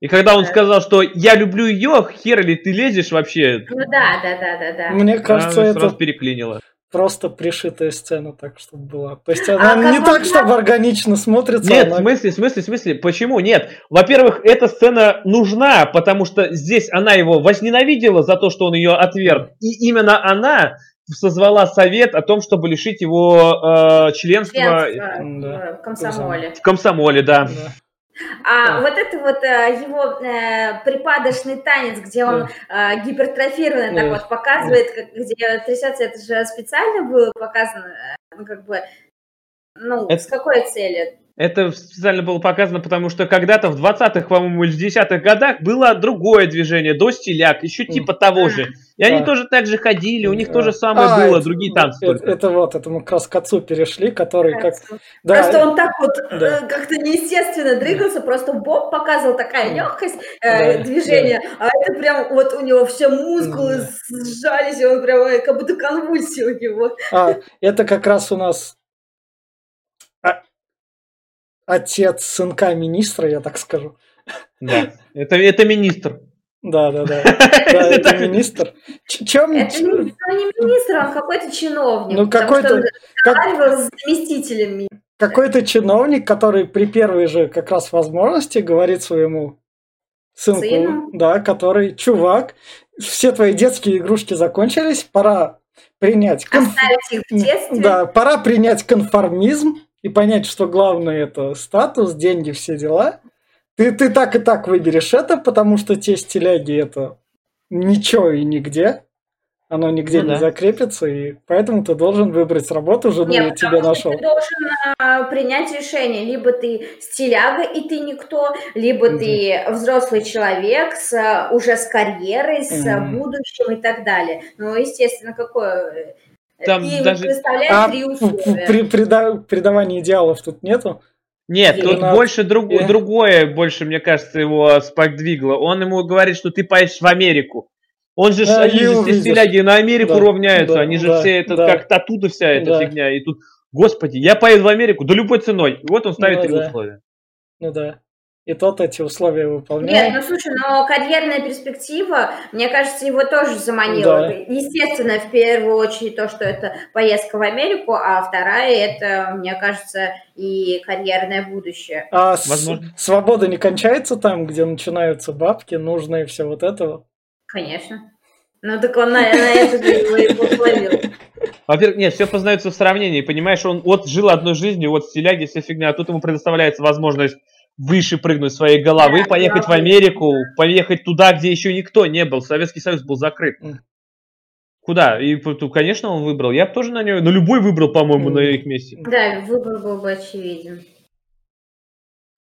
И когда он сказал, что я люблю ее, хер ли ты лезешь вообще? Ну да, да, да, да, да. Мне кажется, она это переклинило. Просто пришитая сцена так, чтобы была. То есть она а не так, чтобы органично смотрится. Нет, она... в смысле, в смысле, в смысле, почему? Нет. Во-первых, эта сцена нужна, потому что здесь она его возненавидела за то, что он ее отверг. И именно она созвала совет о том, чтобы лишить его э, членства, членства в комсомоле. В комсомоле, да. да. А да. вот это вот э, его э, припадочный танец, где он да. э, гипертрофированный да. так вот показывает, как, где трясется, это же специально было показано, э, ну как бы, ну это... с какой целью? Это специально было показано, потому что когда-то в 20-х, по-моему, или 10-х годах было другое движение, до стиляк, еще типа того же. И они тоже так же ходили, у них тоже самое а, было, это, другие танцы это, только. Это вот, это мы как раз к отцу перешли, который как... Да, просто он так вот да. Э, как-то неестественно двигался, просто Боб показывал такая легкость э, да, движения, да. а это прям вот у него все мускулы да. сжались, и он прям как будто конвульсии у него. А, это как раз у нас отец сынка министра, я так скажу. Да, это, это министр. Да, да, да. Да, это министр. Чем... Это не министр, он какой-то чиновник. Ну, какой-то... Как... с заместителем. Какой-то чиновник, который при первой же как раз возможности говорит своему сынку, Сыну? да, который, чувак, все твои детские игрушки закончились, пора принять... Конф... их в детстве? Да, пора принять конформизм, и понять, что главное это статус, деньги, все дела, ты, ты так и так выберешь это, потому что те стиляги это ничего и нигде. Оно нигде ну, не да. закрепится, и поэтому ты должен выбрать работу, жену Нет, я тебе нашел. Ты должен а, принять решение. Либо ты стиляга, и ты никто, либо mm ты взрослый человек с, а, уже с карьерой, с mm будущим и так далее. Ну, естественно, какое там и даже... а три условия. При, преда, предавании идеалов тут нету? Нет, тут больше друг, yeah. другое, больше, мне кажется, его сподвигло. Он ему говорит, что ты поедешь в Америку. Он же, да, они же все стиляги на Америку да, равняются, да, они же да, все, это да. как оттуда вся эта да. фигня. И тут, господи, я поеду в Америку, да любой ценой. И вот он ставит ну, три да. условия. Ну да и тот эти условия выполняет. Нет, ну слушай, но карьерная перспектива, мне кажется, его тоже заманила. Да. Естественно, в первую очередь то, что это поездка в Америку, а вторая это, мне кажется, и карьерное будущее. А Возможно. свобода не кончается там, где начинаются бабки, нужно и все вот этого? Конечно. Ну так он на, на это его и подловил. Во-первых, нет, все познается в сравнении, понимаешь, он вот жил одной жизнью, вот стиляги, вся фигня, а тут ему предоставляется возможность выше прыгнуть своей головы, поехать в Америку, поехать туда, где еще никто не был. Советский Союз был закрыт. Куда? И, конечно, он выбрал. Я бы тоже на нее, на любой выбрал, по-моему, на их месте. Да, выбор был бы очевиден.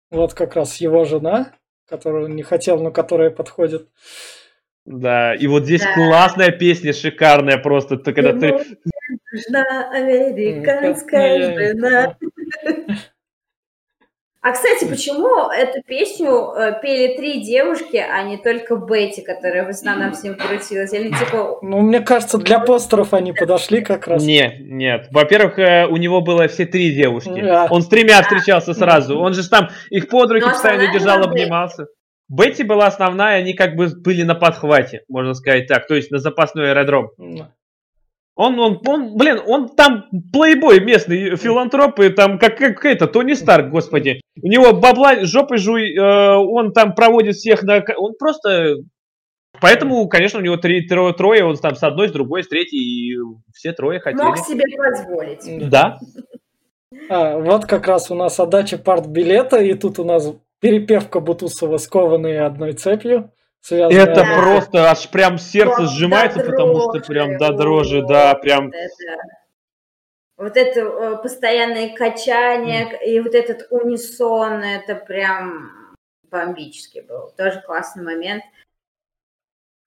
Вот как раз его жена, которую он не хотел, но которая подходит. Да, и вот здесь да. классная песня, шикарная просто, ты, когда ты... Жена, американская жена. (laughs) А, кстати, почему эту песню э, пели три девушки, а не только Бетти, которая в основном с ним крутилась? Или типа... Ну, мне кажется, для постеров они подошли как раз. Нет, нет. Во-первых, э, у него было все три девушки. Да. Он с тремя встречался сразу. Он же там их под руки постоянно держал, обнимался. Бетти была основная, они как бы были на подхвате, можно сказать так, то есть на запасной аэродром. Он, он, он, блин, он там плейбой местный, филантроп, и там как, как это, Тони Старк, господи. У него бабла жопы жуй, э, он там проводит всех на... Он просто... Поэтому, конечно, у него три, трое, трое, он там с одной, с другой, с третьей, и все трое хотели. Мог себе позволить. Да. А, вот как раз у нас отдача партбилета, и тут у нас перепевка Бутусова скованные одной цепью. Связанная... Это да. просто аж прям сердце вот сжимается, потому что прям до дрожи, да, прям... Вот это, вот это э, постоянное качание mm. и вот этот унисон, это прям бомбический был. Тоже классный момент.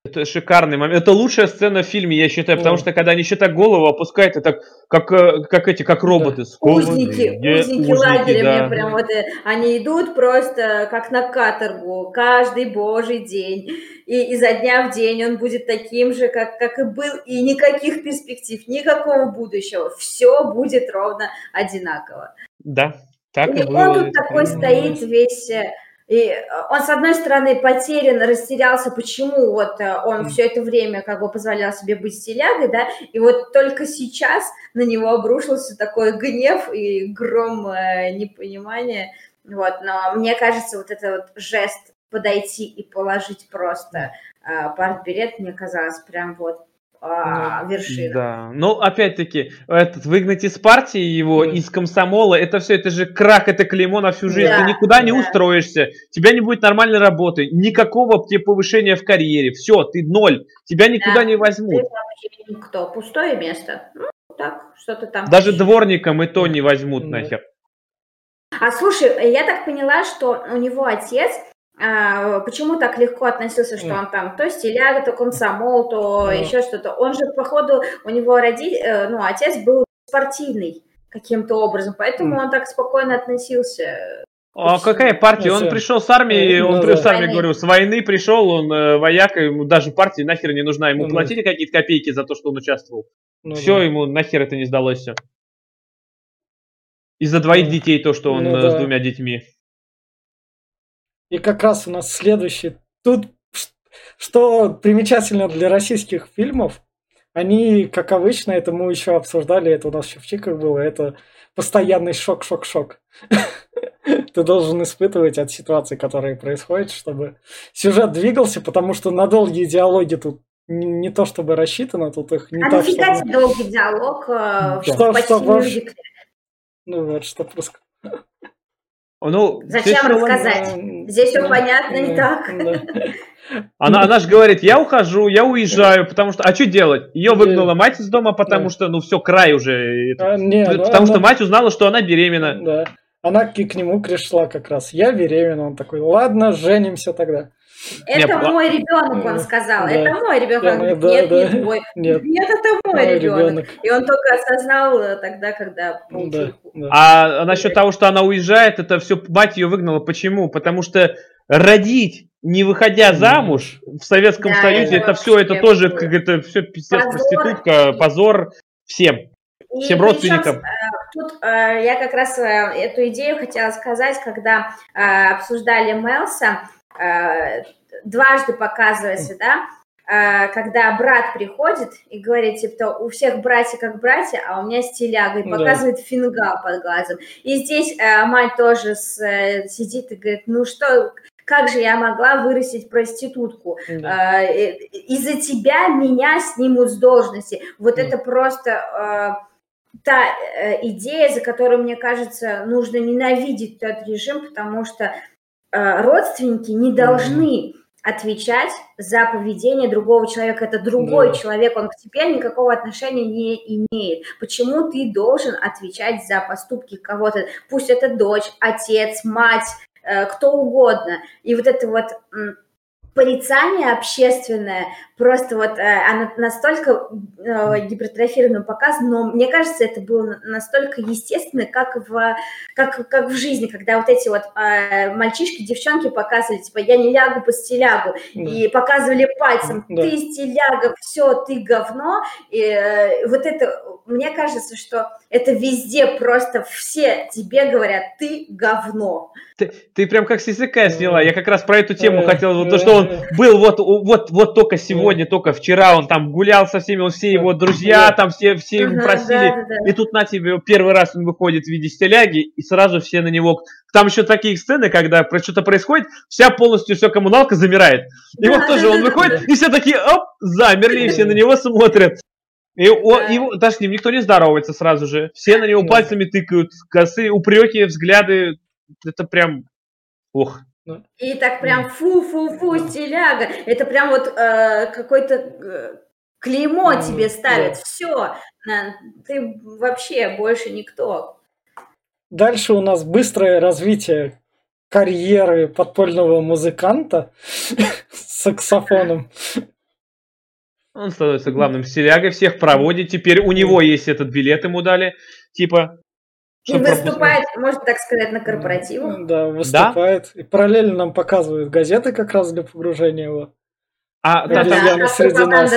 Это шикарный момент. Это лучшая сцена в фильме, я считаю, потому что когда они еще так голову опускают, это как, э, как эти, как роботы. Да. Узники, узники, узники лагеря, да. прям вот, э, они идут просто как на каторгу каждый божий день. И изо дня в день он будет таким же, как, как и был, и никаких перспектив, никакого будущего. Все будет ровно одинаково. Да, так и, и было. он тут такой стоит весь э, и э, он, с одной стороны, потерян, растерялся, почему вот э, он все это время как бы позволял себе быть стилягой, да, и вот только сейчас на него обрушился такой гнев и гром э, непонимания, вот, но мне кажется, вот этот вот жест подойти и положить просто э, партбилет, мне казалось прям вот а, вершина. Да, ну опять-таки, этот, выгнать из партии его, mm. из комсомола, это все, это же крах, это клеймо на всю жизнь. Да, Ты никуда да. не устроишься, тебя не будет нормальной работы, никакого тебе повышения в карьере. Все, ты ноль, тебя никуда да. не возьмут. Ты? Пустое место? Ну, так, что-то там. Даже дворником и то не возьмут mm. нахер. А слушай, я так поняла, что у него отец почему так легко относился, что он там то стиляга, то комсомол, то mm. еще что-то. Он же, походу, у него родитель, э, ну, отец был спортивный каким-то образом, поэтому mm. он так спокойно относился. А какая партия? Он пришел с армии, он ну, с армии, говорю, с войны пришел, он э, вояк, ему даже партия нахер не нужна, ему ну, платили какие-то копейки за то, что он участвовал. Ну, все, да. ему нахер это не сдалось все. Из-за двоих детей то, что он ну, э, да. с двумя детьми. И как раз у нас следующий. Тут что примечательно для российских фильмов, они, как обычно, это мы еще обсуждали, это у нас еще в Чиках было, это постоянный шок-шок-шок. (laughs) Ты должен испытывать от ситуации, которые происходят, чтобы сюжет двигался, потому что на долгие диалоги тут не, то чтобы рассчитано, тут их не а так, чтобы... долгий диалог э, что, что, что, Ну вот, что просто... Ну, Зачем рассказать? Здесь все понятно и так. Она, она же говорит, я ухожу, я уезжаю, потому что, а что делать? Ее выгнала мать из дома, потому что, ну, все, край уже. А, не, ну, потому она... что мать узнала, что она беременна. Да. Она к, к нему пришла как раз. Я беременна. Он такой, ладно, женимся тогда. Это Нет, мой ребенок, он сказал. Да. Это мой ребенок. Он говорит, да, нет, да. не твой. (laughs) Нет. Нет, это мой, мой ребенок. ребенок. И он только осознал э, тогда, когда получил. Да, да. А насчет того, что она уезжает, это все мать ее выгнала. Почему? Потому что родить не выходя замуж в Советском да, Союзе, это, все, это тоже, как это все пиздец, проститутка, позор всем. И всем родственникам. Причем, э, тут э, я как раз эту идею хотела сказать, когда обсуждали Мелса, дважды показывается, да, когда брат приходит и говорит, типа, у всех братья как братья, а у меня стиляга, и показывает да. фингал под глазом. И здесь э, мать тоже с, э, сидит и говорит, ну что, как же я могла вырастить проститутку? Да. Э, из-за тебя меня снимут с должности. Вот да. это просто та идея, за которую, мне кажется, нужно ненавидеть тот режим, потому что родственники не должны отвечать за поведение другого человека. Это другой да. человек, он к тебе никакого отношения не имеет. Почему ты должен отвечать за поступки кого-то? Пусть это дочь, отец, мать, э, кто угодно. И вот это вот порицание общественное, просто вот э, оно настолько э, гипертрофировано показано, но мне кажется, это было настолько естественно, как в, как, как в жизни, когда вот эти вот э, мальчишки, девчонки показывали, типа, я не лягу по стилягу, да. и показывали пальцем, да. ты стиляга, все, ты говно, и э, вот это, мне кажется, что это везде просто все тебе говорят, ты говно. Ты, ты прям как с языка сняла, я как раз про эту тему хотел, вот то, что он был вот, вот, вот только сегодня, только вчера он там гулял со всеми, вот все его друзья, там все, все его просили, и тут на тебе первый раз он выходит в виде стиляги, и сразу все на него... Там еще такие сцены, когда что-то происходит, вся полностью все коммуналка замирает. И вот тоже он выходит, и все такие, оп, замерли, и все на него смотрят. И он, его, даже с ним никто не здоровается сразу же. Все на него пальцами тыкают, косы, упреки, взгляды. Это прям... Ох, и так прям фу-фу-фу, стиляга. Это прям вот э, какой-то э, клеймо mm, тебе ставят. Да. Все, ты вообще больше никто. Дальше у нас быстрое развитие карьеры подпольного музыканта (laughs) с саксофоном. Он становится главным стилягой, всех проводит. Теперь у него есть этот билет, ему дали. Типа, и выступает, можно так сказать, на корпоративах. Да, выступает. Да? И параллельно нам показывают газеты как раз для погружения его. А, да, там, да, среди нас.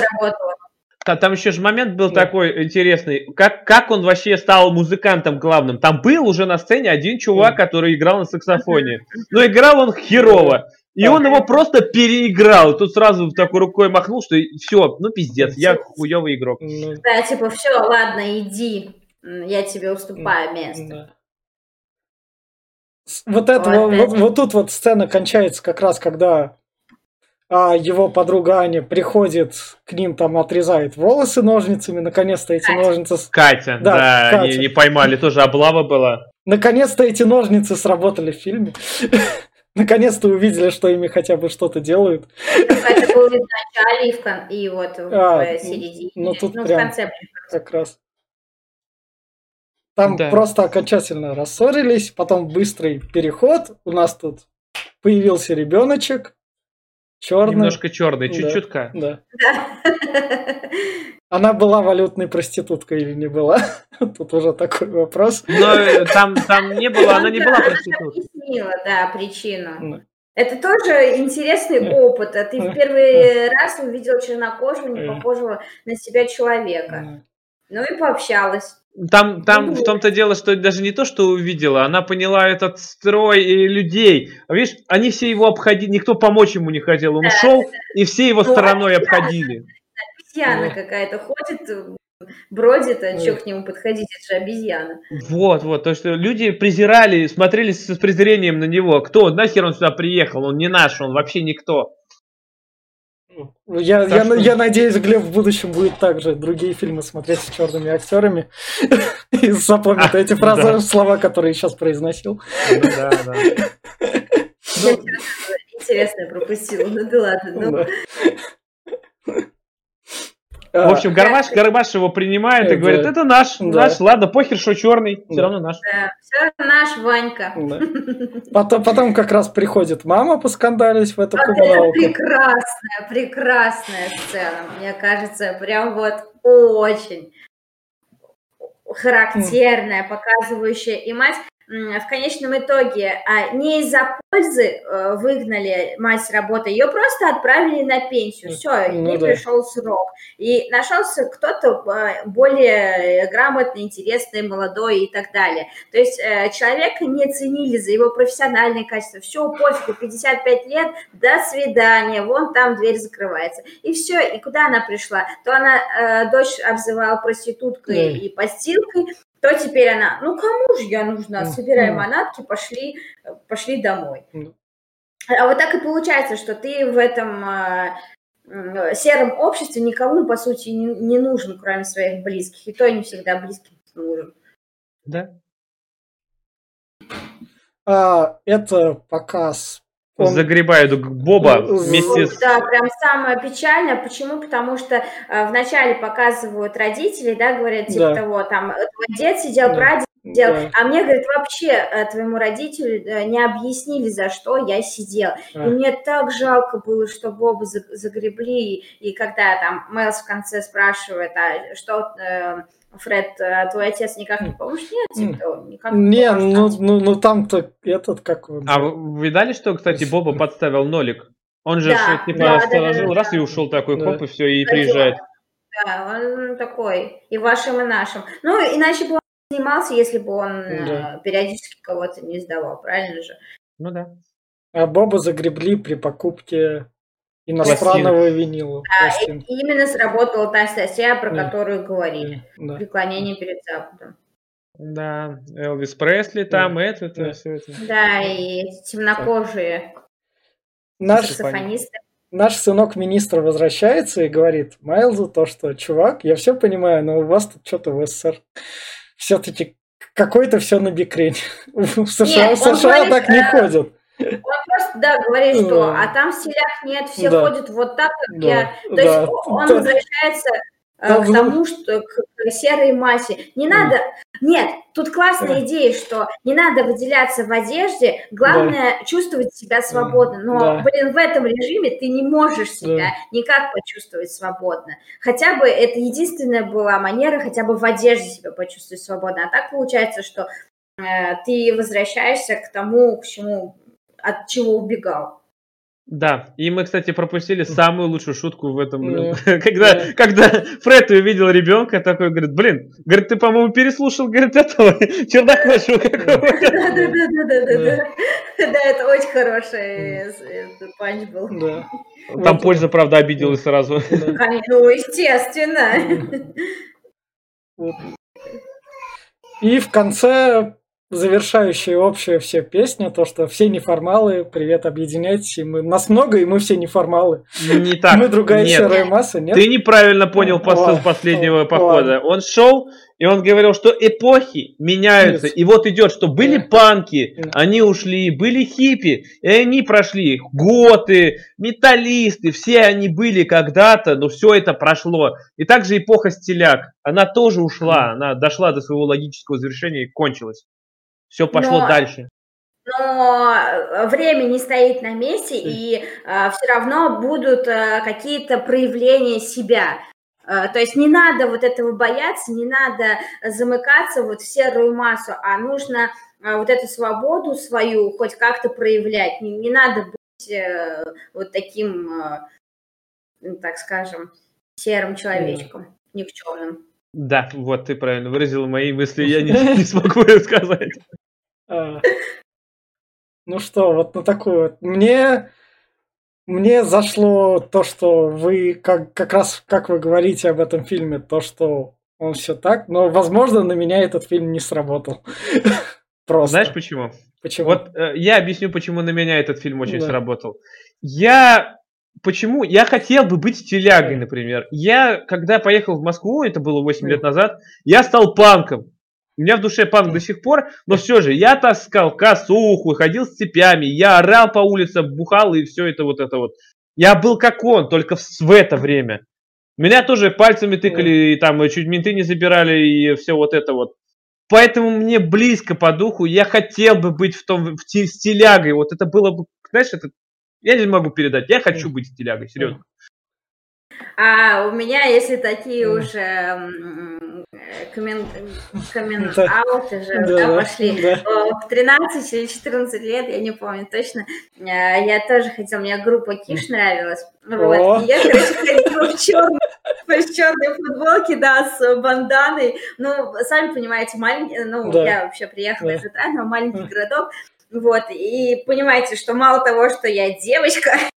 Там, там еще же момент был да. такой интересный. Как, как он вообще стал музыкантом главным? Там был уже на сцене один чувак, да. который играл на саксофоне. Но играл он херово. И да. он его просто переиграл. Тут сразу такой рукой махнул, что все, ну пиздец, я хуёвый игрок. Ну. Да, типа, все, ладно, иди я тебе уступаю место. Да. Вот это вот, вот, вот тут вот сцена кончается как раз, когда а, его подруга Аня приходит к ним, там отрезает волосы ножницами, наконец-то эти Катя. ножницы... Катя, да, да Катя. Не, не поймали, тоже облава была. Наконец-то эти ножницы сработали в фильме. (laughs) Наконец-то увидели, что ими хотя бы что-то делают. Это был в начале и вот в а, середине. Ну, тут ну, прям в конце. Как раз. Там да. просто окончательно рассорились, потом быстрый переход. У нас тут появился ребеночек. Черный. Немножко черный, чуть-чутка. Да. да. (laughs) Она была валютной проституткой или не была? (laughs) Тут уже такой вопрос. Но э, там, там не было, она не была проституткой. Объяснила, да, причину. Это тоже интересный опыт. А ты в первый раз увидел чернокожего, не похожего на себя человека. Ну и пообщалась. Там, там в том-то дело, что даже не то, что увидела, она поняла этот строй людей. Видишь, они все его обходили, никто помочь ему не хотел. Он ушел, и все его ну, стороной обходили. Обезьяна какая-то ходит, бродит, а что к нему подходить, это же обезьяна. Вот, вот, то, что люди презирали, смотрели с презрением на него. Кто, нахер он сюда приехал, он не наш, он вообще никто. Я, я, я надеюсь, Глеб в будущем будет также другие фильмы смотреть с черными актерами (laughs) и запомнит эти (laughs) фразы, слова, которые сейчас произносил. Да, да. (laughs) Интересно, пропустил. Ну да ладно. В общем, Гармаш, Гармаш его принимает и говорит, это наш, наш, ладно, похер, что черный, все равно наш. Да, все наш Ванька. (laughs) Потом, потом как раз приходит мама поскандалить в эту коммуналку. Прекрасная, прекрасная сцена, мне кажется, прям вот очень характерная, показывающая и мать в конечном итоге а, не из-за пользы э, выгнали мать с работы, ее просто отправили на пенсию. Все, ну, не да. пришел срок. И нашелся кто-то э, более грамотный, интересный, молодой и так далее. То есть э, человека не ценили за его профессиональные качества. Все, пофигу, 55 лет, до свидания, вон там дверь закрывается. И все, и куда она пришла? То она дочь обзывала проституткой mm. и постилкой, то теперь она, ну кому же я нужна, собирай манатки, пошли, пошли домой. А вот так и получается, что ты в этом э, сером обществе никому, по сути, не, не нужен, кроме своих близких. И то не всегда близким нужен. Да. А, это показ он... Загребают Боба вместе с... Да, прям самое печальное. Почему? Потому что э, вначале показывают родителей, да, говорят, типа да. того, там, твой дед сидел, да. прадед сидел. Да. А мне, говорит, вообще э, твоему родителю э, не объяснили, за что я сидел. А. И мне так жалко было, что Боба загребли. И когда там Мэлс в конце спрашивает, а что... Э, Фред, а твой отец никак не поможет? Нет, типа, никак не Не, ну, ну, ну там-то этот как. А вы видали, что, кстати, Боба подставил нолик? Он же да, типа да, сторожил, да, да, раз да. и ушел такой, да. хоп, и все, и приезжает. Да, он такой, и вашим, и нашим. Ну, иначе бы он снимался, если бы он да. периодически кого-то не сдавал, правильно же? Ну да. А Боба загребли при покупке Иностранного винила. Да, и именно сработала та статья, про да. которую говорили. Да. Преклонение перед Западом. Да, Элвис Пресли там, да. это, это, да. все это. Да, и темнокожие наш, саксофонисты. Наш сынок министр возвращается и говорит Майлзу то, что, чувак, я все понимаю, но у вас тут что-то в СССР все-таки какой-то все на бикрень. (laughs) В США, Нет, в США говорит, так не э, ходят. Он да, говорит, что, а там селях нет, все да. ходят вот так, как да. я. То да. есть он да. возвращается э, да, к тому, что к серой массе. Не надо, нет, тут классная да. идея, что не надо выделяться в одежде, главное да. чувствовать себя свободно. Но, да. блин, в этом режиме ты не можешь себя да. никак почувствовать свободно. Хотя бы это единственная была манера, хотя бы в одежде себя почувствовать свободно. А так получается, что э, ты возвращаешься к тому, к чему от чего убегал. Да, и мы, кстати, пропустили самую лучшую шутку в этом. Mm. (laughs) когда, yeah. когда Фред увидел ребенка, такой говорит, блин, говорит, ты, по-моему, переслушал, говорит, этого (laughs) чернокожего какого Да, да, да, да, да, да. это очень хороший панч был. Да. Там польза, правда, обиделась сразу. (laughs) Ну, естественно. И в конце завершающая общая все песня, то, что все неформалы, привет, объединяйтесь, и мы, нас много, и мы все неформалы. Не так. Мы другая нет. серая масса, нет? Ты неправильно понял посыл последнего о, похода. Он шел, и он говорил, что эпохи меняются. Нет. И вот идет, что были Нет. панки, Нет. они ушли, были хиппи, и они прошли. Готы, металлисты, все они были когда-то, но все это прошло. И также эпоха стиляк, она тоже ушла, она дошла до своего логического завершения и кончилась. Все пошло но, дальше. Но э, время не стоит на месте, и э, все равно будут э, какие-то проявления себя. Э, то есть не надо вот этого бояться, не надо замыкаться вот в серую массу, а нужно э, вот эту свободу свою хоть как-то проявлять. Не, не надо быть э, вот таким, так скажем, серым человечком, никчемным. Да, вот ты правильно выразил мои мысли, я не, (laughs) не смогу рассказать. А. Ну что, вот на такую вот. Мне, мне зашло то, что вы, как, как раз, как вы говорите об этом фильме, то, что он все так, но, возможно, на меня этот фильм не сработал. (laughs) Просто. Знаешь почему? Почему? Вот э, я объясню, почему на меня этот фильм очень да. сработал. Я почему? Я хотел бы быть телягой, например. Я, когда поехал в Москву, это было 8 лет назад, я стал панком. У меня в душе панк до сих пор, но все же, я таскал косуху, ходил с цепями, я орал по улицам, бухал и все это вот это вот. Я был как он, только в, в это время. Меня тоже пальцами тыкали, и там чуть менты не забирали, и все вот это вот. Поэтому мне близко по духу, я хотел бы быть в том, в стилягой. Вот это было бы, знаешь, это, я не могу передать, я хочу быть стилягой, серьезно. А у меня, если такие уже коммент, (laughs) коммент ауты же да, да, пошли. Да. В 13 или 14 лет, я не помню точно, э, я тоже хотела, мне группа Киш нравилась. Вот. И я, короче, ходила в черной, в черной футболке, да, с банданой. Ну, сами понимаете, маленький, ну, да. я вообще приехала да. из Италии, маленький городок. Вот, и понимаете, что мало того, что я девочка, (laughs)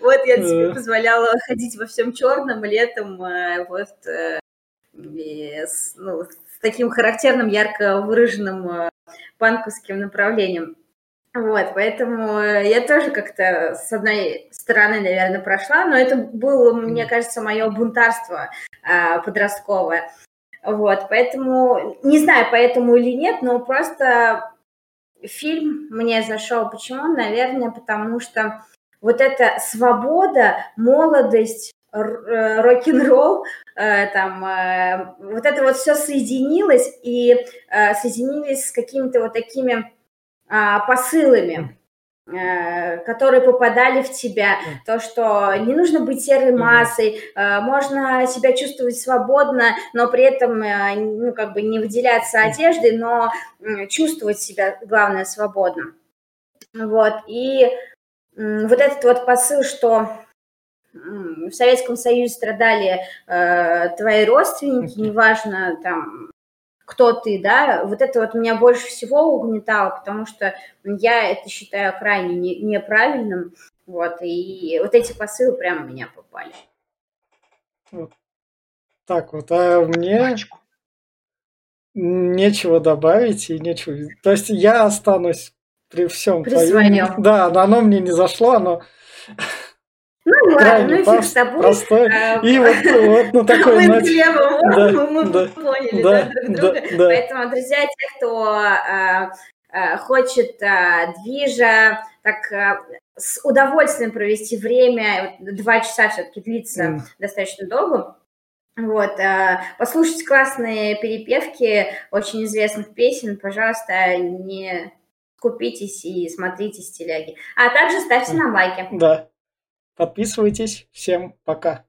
вот я себе позволяла ходить во всем черном летом, э, вот э, с, ну, с таким характерным, ярко выраженным э, панковским направлением. Вот, поэтому я тоже как-то с одной стороны, наверное, прошла, но это было, мне кажется, мое бунтарство подростковое. Вот, поэтому, не знаю, поэтому или нет, но просто фильм мне зашел. Почему? Наверное, потому что вот эта свобода, молодость, э, рок-н-ролл, э, там, э, вот это вот все соединилось и соединились с какими-то вот такими а, посылами которые попадали в тебя, то, что не нужно быть серой массой, можно себя чувствовать свободно, но при этом, ну, как бы не выделяться одеждой, но чувствовать себя, главное, свободно. Вот, и вот этот вот посыл, что в Советском Союзе страдали э, твои родственники, неважно там кто ты, да, вот это вот меня больше всего угнетало, потому что я это считаю крайне не, неправильным, вот, и вот эти посылы прямо в меня попали. Вот. Так вот, а мне Мачку. нечего добавить и нечего... То есть я останусь при всем при твоем. Да, оно мне не зашло, оно ну ладно, ну фиг с тобой. Простой. А, и вот, (laughs) вот ну такой... Мы слева, да, мы да, поняли да, да, друг друга. Да, Поэтому, друзья, те, кто а, а, хочет а, движа, так а, с удовольствием провести время, два часа все-таки длится mm. достаточно долго, вот, послушать классные перепевки очень известных песен, пожалуйста, не купитесь и смотрите стиляги. А также ставьте нам лайки. Да. Подписывайтесь. Всем пока.